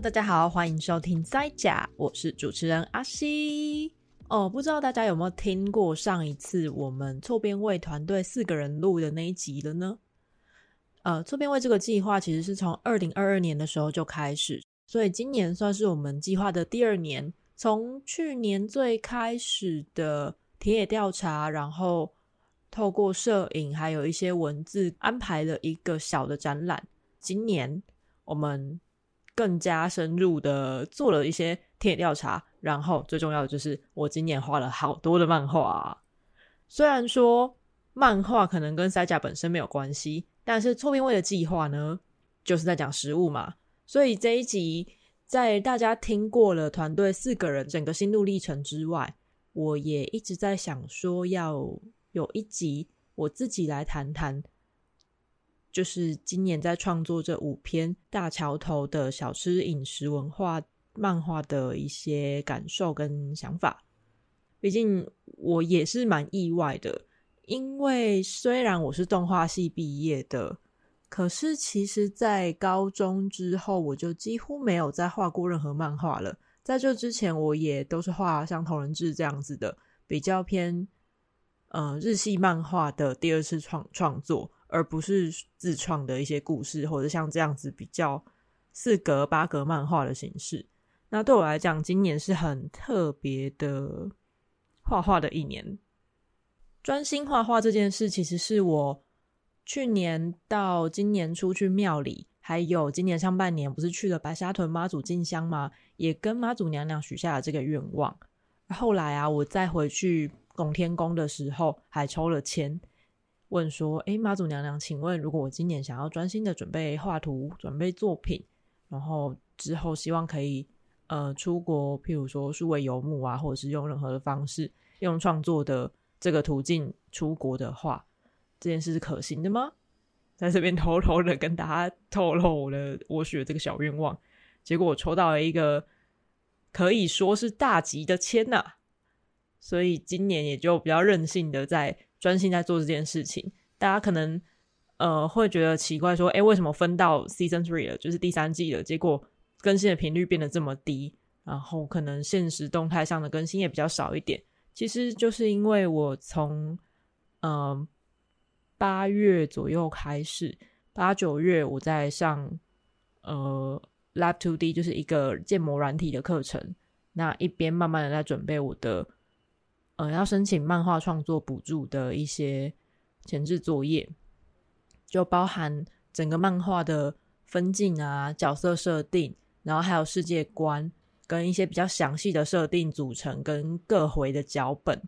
大家好，欢迎收听塞甲，我是主持人阿西。哦，不知道大家有没有听过上一次我们错编位团队四个人录的那一集了呢？呃，错编位这个计划其实是从二零二二年的时候就开始，所以今年算是我们计划的第二年。从去年最开始的田野调查，然后透过摄影还有一些文字安排了一个小的展览。今年我们更加深入的做了一些田野调查，然后最重要的就是我今年画了好多的漫画。虽然说漫画可能跟塞甲本身没有关系，但是错编位的计划呢，就是在讲食物嘛，所以这一集在大家听过了团队四个人整个心路历程之外，我也一直在想说要有一集我自己来谈谈。就是今年在创作这五篇大桥头的小吃饮食文化漫画的一些感受跟想法。毕竟我也是蛮意外的，因为虽然我是动画系毕业的，可是其实在高中之后我就几乎没有再画过任何漫画了。在这之前，我也都是画像同人志这样子的，比较偏呃日系漫画的第二次创创作。而不是自创的一些故事，或者像这样子比较四格八格漫画的形式。那对我来讲，今年是很特别的画画的一年。专心画画这件事，其实是我去年到今年出去庙里，还有今年上半年不是去了白沙屯妈祖进香吗？也跟妈祖娘娘许下了这个愿望。后来啊，我再回去拱天宫的时候，还抽了签。问说：“诶，妈祖娘娘，请问，如果我今年想要专心的准备画图、准备作品，然后之后希望可以呃出国，譬如说数位游牧啊，或者是用任何的方式，用创作的这个途径出国的话，这件事是可行的吗？”在这边偷偷的跟大家透露了我许的这个小愿望，结果我抽到了一个可以说是大吉的签呐，所以今年也就比较任性的在。专心在做这件事情，大家可能呃会觉得奇怪，说：“诶，为什么分到 season three 了，就是第三季了？结果更新的频率变得这么低，然后可能现实动态上的更新也比较少一点。其实就是因为我从嗯八月左右开始，八九月我在上呃 Lab Two D，就是一个建模软体的课程，那一边慢慢的在准备我的。”呃，要申请漫画创作补助的一些前置作业，就包含整个漫画的分镜啊、角色设定，然后还有世界观跟一些比较详细的设定组成跟各回的脚本，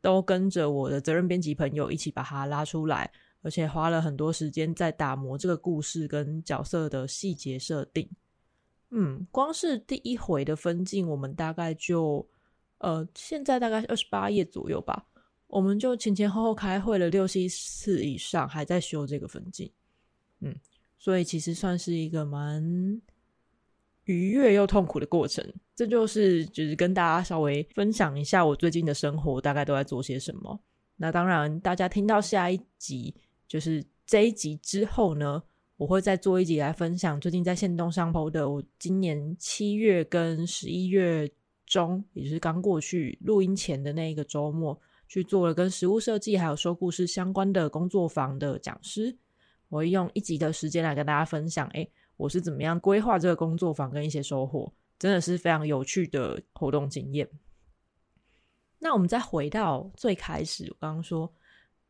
都跟着我的责任编辑朋友一起把它拉出来，而且花了很多时间在打磨这个故事跟角色的细节设定。嗯，光是第一回的分镜，我们大概就。呃，现在大概是二十八页左右吧，我们就前前后后开会了六七次以上，还在修这个分镜，嗯，所以其实算是一个蛮愉悦又痛苦的过程。这就是就是跟大家稍微分享一下我最近的生活大概都在做些什么。那当然，大家听到下一集就是这一集之后呢，我会再做一集来分享最近在限动上 PO 的我今年七月跟十一月。中，也就是刚过去录音前的那一个周末，去做了跟食物设计还有说故事相关的工作坊的讲师。我会用一集的时间来跟大家分享，诶，我是怎么样规划这个工作坊跟一些收获，真的是非常有趣的活动经验。那我们再回到最开始，我刚刚说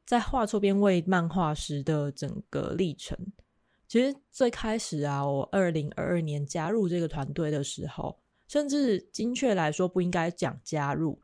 在画错边位漫画时的整个历程，其实最开始啊，我二零二二年加入这个团队的时候。甚至精确来说，不应该讲加入，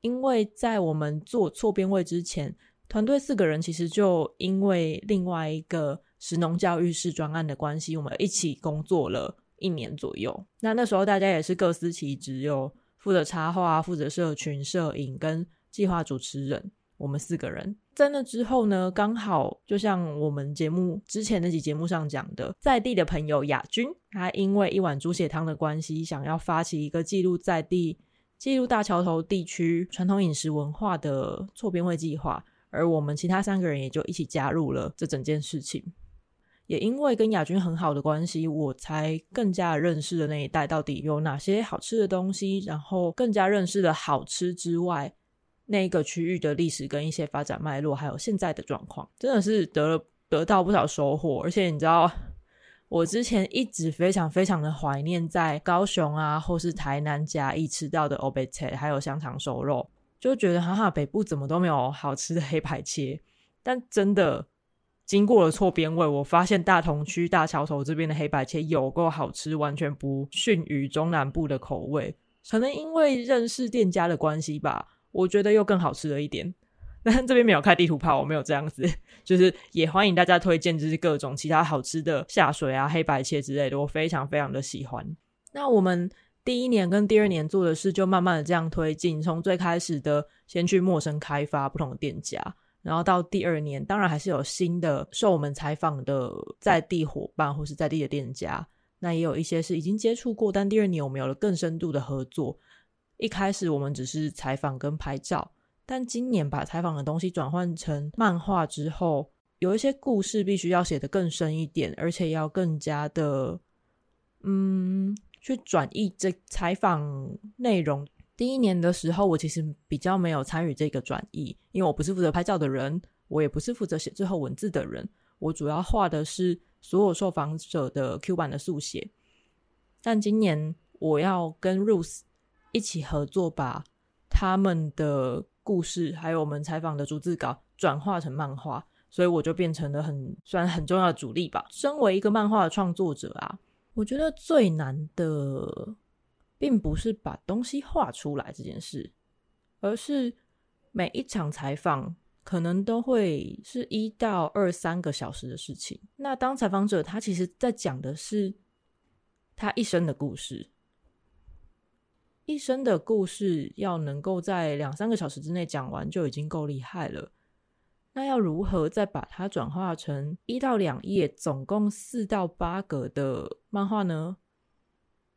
因为在我们做错编位之前，团队四个人其实就因为另外一个石农教育室专案的关系，我们一起工作了一年左右。那那时候大家也是各司其职，有负责插画、负责社群、摄影跟计划主持人。我们四个人在那之后呢，刚好就像我们节目之前那集节目上讲的，在地的朋友亚君，他因为一碗猪血汤的关系，想要发起一个记录在地、记录大桥头地区传统饮食文化的错编位计划，而我们其他三个人也就一起加入了这整件事情。也因为跟亚君很好的关系，我才更加认识了那一带到底有哪些好吃的东西，然后更加认识了好吃之外那个区域的历史跟一些发展脉络，还有现在的状况，真的是得得到不少收获。而且你知道，我之前一直非常非常的怀念在高雄啊，或是台南嘉义吃到的欧贝切，还有香肠瘦肉，就觉得哈哈，北部怎么都没有好吃的黑白切，但真的。经过了错编位，我发现大同区大桥头这边的黑白切有够好吃，完全不逊于中南部的口味。可能因为认识店家的关系吧，我觉得又更好吃了一点。但这边没有开地图炮，我没有这样子，就是也欢迎大家推荐，就是各种其他好吃的下水啊、黑白切之类的，我非常非常的喜欢。那我们第一年跟第二年做的事，就慢慢的这样推进，从最开始的先去陌生开发不同的店家。然后到第二年，当然还是有新的受我们采访的在地伙伴或是在地的店家。那也有一些是已经接触过，但第二年我们有了更深度的合作。一开始我们只是采访跟拍照，但今年把采访的东西转换成漫画之后，有一些故事必须要写得更深一点，而且要更加的，嗯，去转译这采访内容。第一年的时候，我其实比较没有参与这个转译，因为我不是负责拍照的人，我也不是负责写最后文字的人，我主要画的是所有受访者的 Q 版的速写。但今年我要跟 Ruth 一起合作，把他们的故事还有我们采访的逐字稿转化成漫画，所以我就变成了很算很重要的主力吧。身为一个漫画的创作者啊，我觉得最难的。并不是把东西画出来这件事，而是每一场采访可能都会是一到二三个小时的事情。那当采访者，他其实在讲的是他一生的故事，一生的故事要能够在两三个小时之内讲完就已经够厉害了。那要如何再把它转化成一到两页，总共四到八格的漫画呢？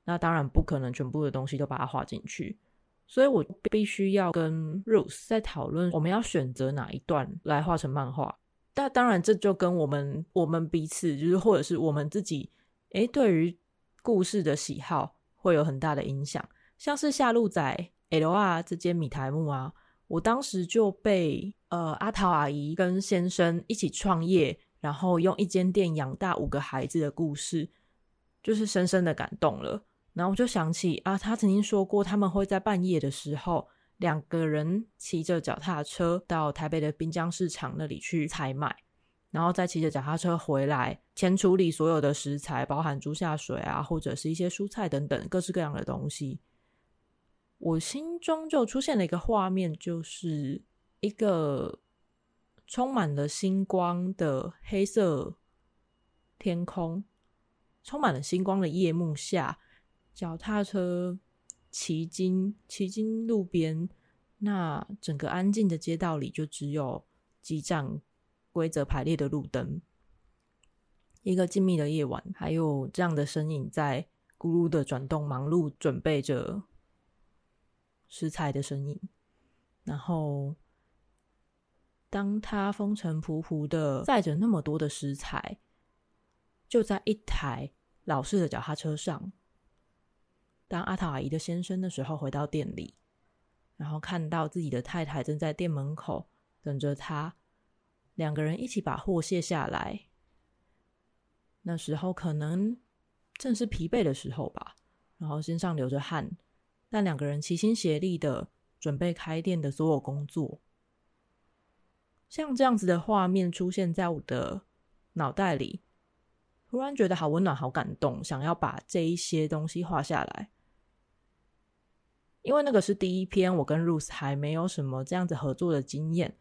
那当然不可能全部的东西都把它画进去，所以我必须要跟 Rose 在讨论我们要选择哪一段来画成漫画。但当然这就跟我们我们彼此就是或者是我们自己诶对于故事的喜好会有很大的影响。像是夏路仔 L.R 这间米苔目啊，我当时就被呃阿桃阿姨跟先生一起创业，然后用一间店养大五个孩子的故事，就是深深的感动了。然后我就想起啊，他曾经说过，他们会在半夜的时候，两个人骑着脚踏车到台北的滨江市场那里去采买，然后再骑着脚踏车回来，前处理所有的食材，包含猪下水啊，或者是一些蔬菜等等各式各样的东西。我心中就出现了一个画面，就是一个充满了星光的黑色天空，充满了星光的夜幕下。脚踏车骑经骑经路边，那整个安静的街道里就只有几盏规则排列的路灯。一个静谧的夜晚，还有这样的身影在咕噜的转动，忙碌准备着食材的身影。然后，当他风尘仆仆的载着那么多的食材，就在一台老式的脚踏车上。当阿塔阿姨的先生的时候回到店里，然后看到自己的太太正在店门口等着他，两个人一起把货卸下来。那时候可能正是疲惫的时候吧，然后身上流着汗，但两个人齐心协力的准备开店的所有工作。像这样子的画面出现在我的脑袋里，突然觉得好温暖、好感动，想要把这一些东西画下来。因为那个是第一篇，我跟 Rose 还没有什么这样子合作的经验，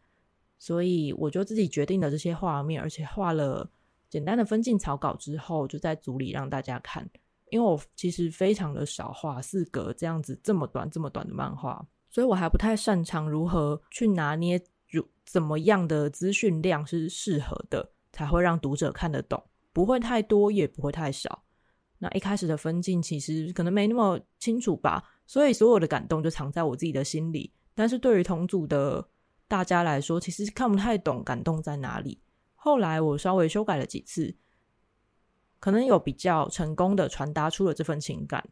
所以我就自己决定了这些画面，而且画了简单的分镜草稿之后，就在组里让大家看。因为我其实非常的少画四格这样子这么短这么短的漫画，所以我还不太擅长如何去拿捏如怎么样的资讯量是适合的，才会让读者看得懂，不会太多也不会太少。那一开始的分镜其实可能没那么清楚吧。所以所有的感动就藏在我自己的心里，但是对于同组的大家来说，其实看不太懂感动在哪里。后来我稍微修改了几次，可能有比较成功的传达出了这份情感。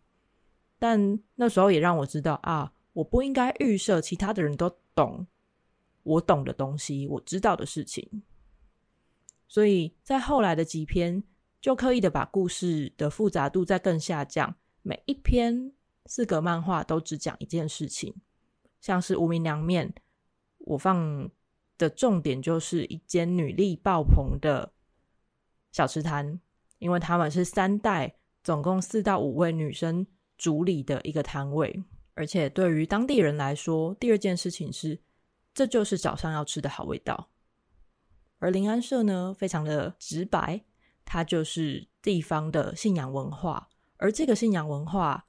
但那时候也让我知道啊，我不应该预设其他的人都懂我懂的东西，我知道的事情。所以在后来的几篇，就刻意的把故事的复杂度再更下降，每一篇四格漫画都只讲一件事情，像是无名凉面，我放的重点就是一间女力爆棚的小吃摊，因为他们是三代，总共四到五位女生主理的一个摊位，而且对于当地人来说，第二件事情是，这就是早上要吃的好味道。而临安社呢，非常的直白，它就是地方的信仰文化。而这个信仰文化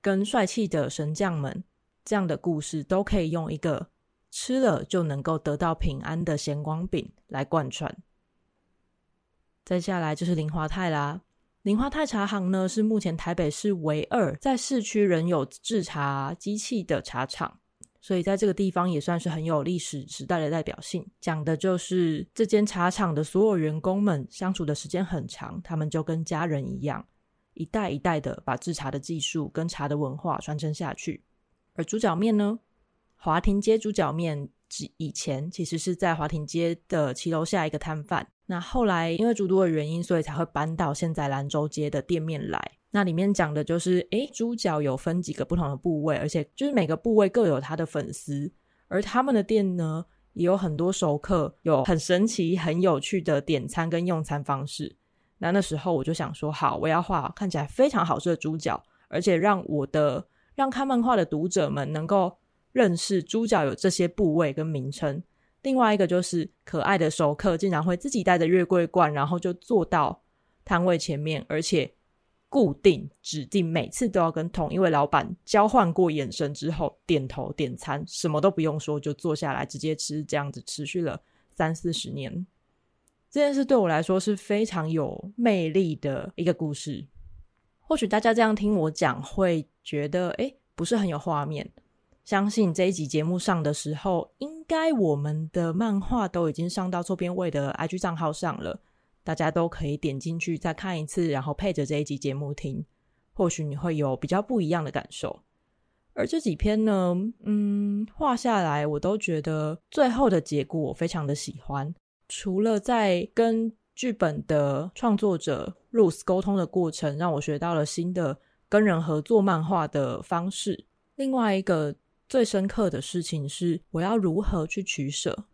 跟帅气的神将们这样的故事，都可以用一个吃了就能够得到平安的咸光饼来贯穿。再下来就是林花太啦，林花太茶行呢，是目前台北市唯二在市区仍有制茶机器的茶厂。所以在这个地方也算是很有历史时代的代表性，讲的就是这间茶厂的所有员工们相处的时间很长，他们就跟家人一样，一代一代的把制茶的技术跟茶的文化传承下去。而猪脚面呢，华庭街猪脚面以前其实是在华庭街的骑楼下一个摊贩，那后来因为诸多的原因，所以才会搬到现在兰州街的店面来。那里面讲的就是，诶，猪脚有分几个不同的部位，而且就是每个部位各有它的粉丝，而他们的店呢，也有很多熟客，有很神奇、很有趣的点餐跟用餐方式。那那时候我就想说，好，我要画看起来非常好吃的猪脚，而且让我的让看漫画的读者们能够认识猪脚有这些部位跟名称。另外一个就是可爱的熟客竟然会自己带着月桂冠，然后就坐到摊位前面，而且。固定指定每次都要跟同一位老板交换过眼神之后点头点餐，什么都不用说就坐下来直接吃，这样子持续了三四十年。这件事对我来说是非常有魅力的一个故事。或许大家这样听我讲会觉得，诶，不是很有画面。相信这一集节目上的时候，应该我们的漫画都已经上到错边位的 IG 账号上了。大家都可以点进去再看一次，然后配着这一集节目听，或许你会有比较不一样的感受。而这几篇呢，嗯，画下来我都觉得最后的结果我非常的喜欢。除了在跟剧本的创作者 Rose 沟通的过程，让我学到了新的跟人合作漫画的方式。另外一个最深刻的事情是，我要如何去取舍。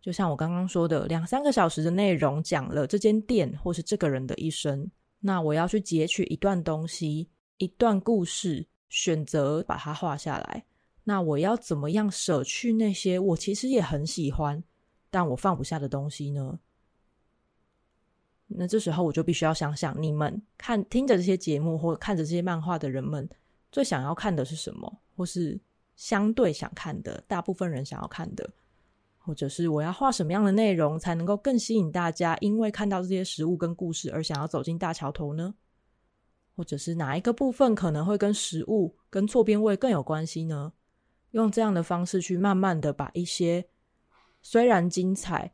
就像我刚刚说的，两三个小时的内容讲了这间店或是这个人的一生，那我要去截取一段东西、一段故事，选择把它画下来。那我要怎么样舍去那些我其实也很喜欢，但我放不下的东西呢？那这时候我就必须要想想，你们看听着这些节目或看着这些漫画的人们，最想要看的是什么，或是相对想看的，大部分人想要看的。或者是我要画什么样的内容才能够更吸引大家？因为看到这些食物跟故事而想要走进大桥头呢？或者是哪一个部分可能会跟食物跟错边位更有关系呢？用这样的方式去慢慢的把一些虽然精彩，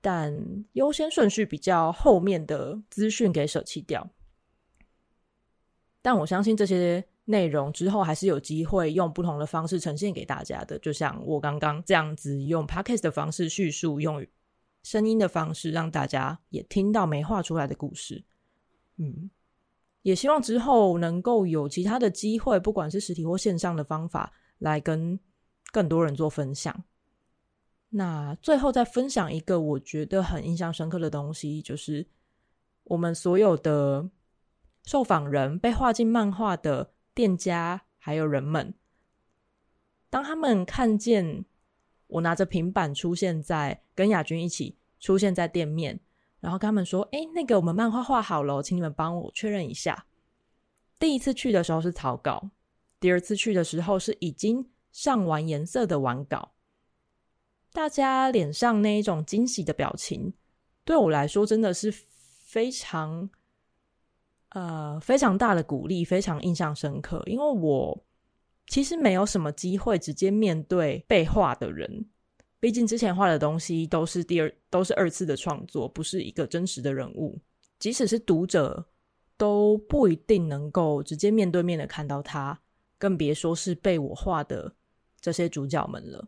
但优先顺序比较后面的资讯给舍弃掉。但我相信这些。内容之后还是有机会用不同的方式呈现给大家的，就像我刚刚这样子用 podcast 的方式叙述，用声音的方式让大家也听到没画出来的故事。嗯，也希望之后能够有其他的机会，不管是实体或线上的方法，来跟更多人做分享。那最后再分享一个我觉得很印象深刻的东西，就是我们所有的受访人被画进漫画的。店家还有人们，当他们看见我拿着平板出现在跟亚军一起出现在店面，然后跟他们说：“哎，那个我们漫画画好了，请你们帮我确认一下。”第一次去的时候是草稿，第二次去的时候是已经上完颜色的完稿。大家脸上那一种惊喜的表情，对我来说真的是非常。呃，非常大的鼓励，非常印象深刻。因为我其实没有什么机会直接面对被画的人，毕竟之前画的东西都是第二，都是二次的创作，不是一个真实的人物。即使是读者都不一定能够直接面对面的看到他，更别说是被我画的这些主角们了。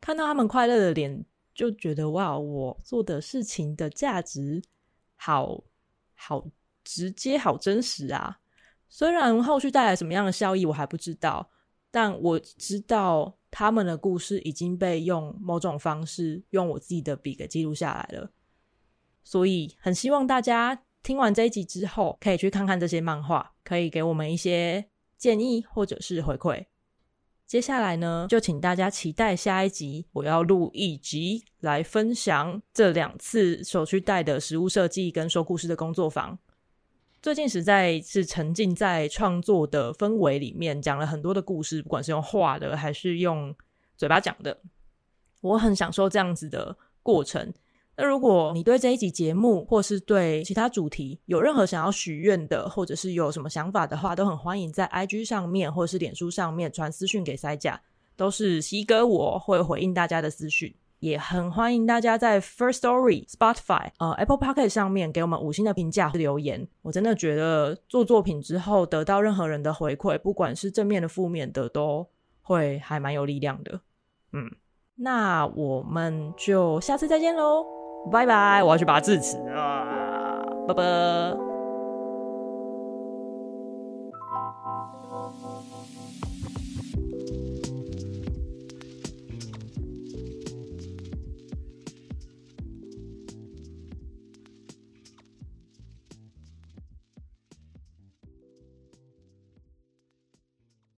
看到他们快乐的脸，就觉得哇，我做的事情的价值好好直接、好真实啊！虽然后续带来什么样的效益我还不知道，但我知道他们的故事已经被用某种方式用我自己的笔给记录下来了。所以很希望大家听完这一集之后，可以去看看这些漫画，可以给我们一些建议或者是回馈。接下来呢，就请大家期待下一集，我要录一集来分享这两次手去带的食物设计跟说故事的工作坊。最近实在是沉浸在创作的氛围里面，讲了很多的故事，不管是用画的还是用嘴巴讲的，我很享受这样子的过程。那如果你对这一集节目，或是对其他主题有任何想要许愿的，或者是有什么想法的话，都很欢迎在 IG 上面或是脸书上面传私讯给塞呷，都是西哥我会回应大家的私讯。也很欢迎大家在 First Story、Spotify、呃 Apple Podcast 上面给我们五星的评价和留言。我真的觉得做作品之后得到任何人的回馈，不管是正面的、负面的，都会还蛮有力量的。嗯，那我们就下次再见喽，拜拜！我要去拔智齿啊，拜拜。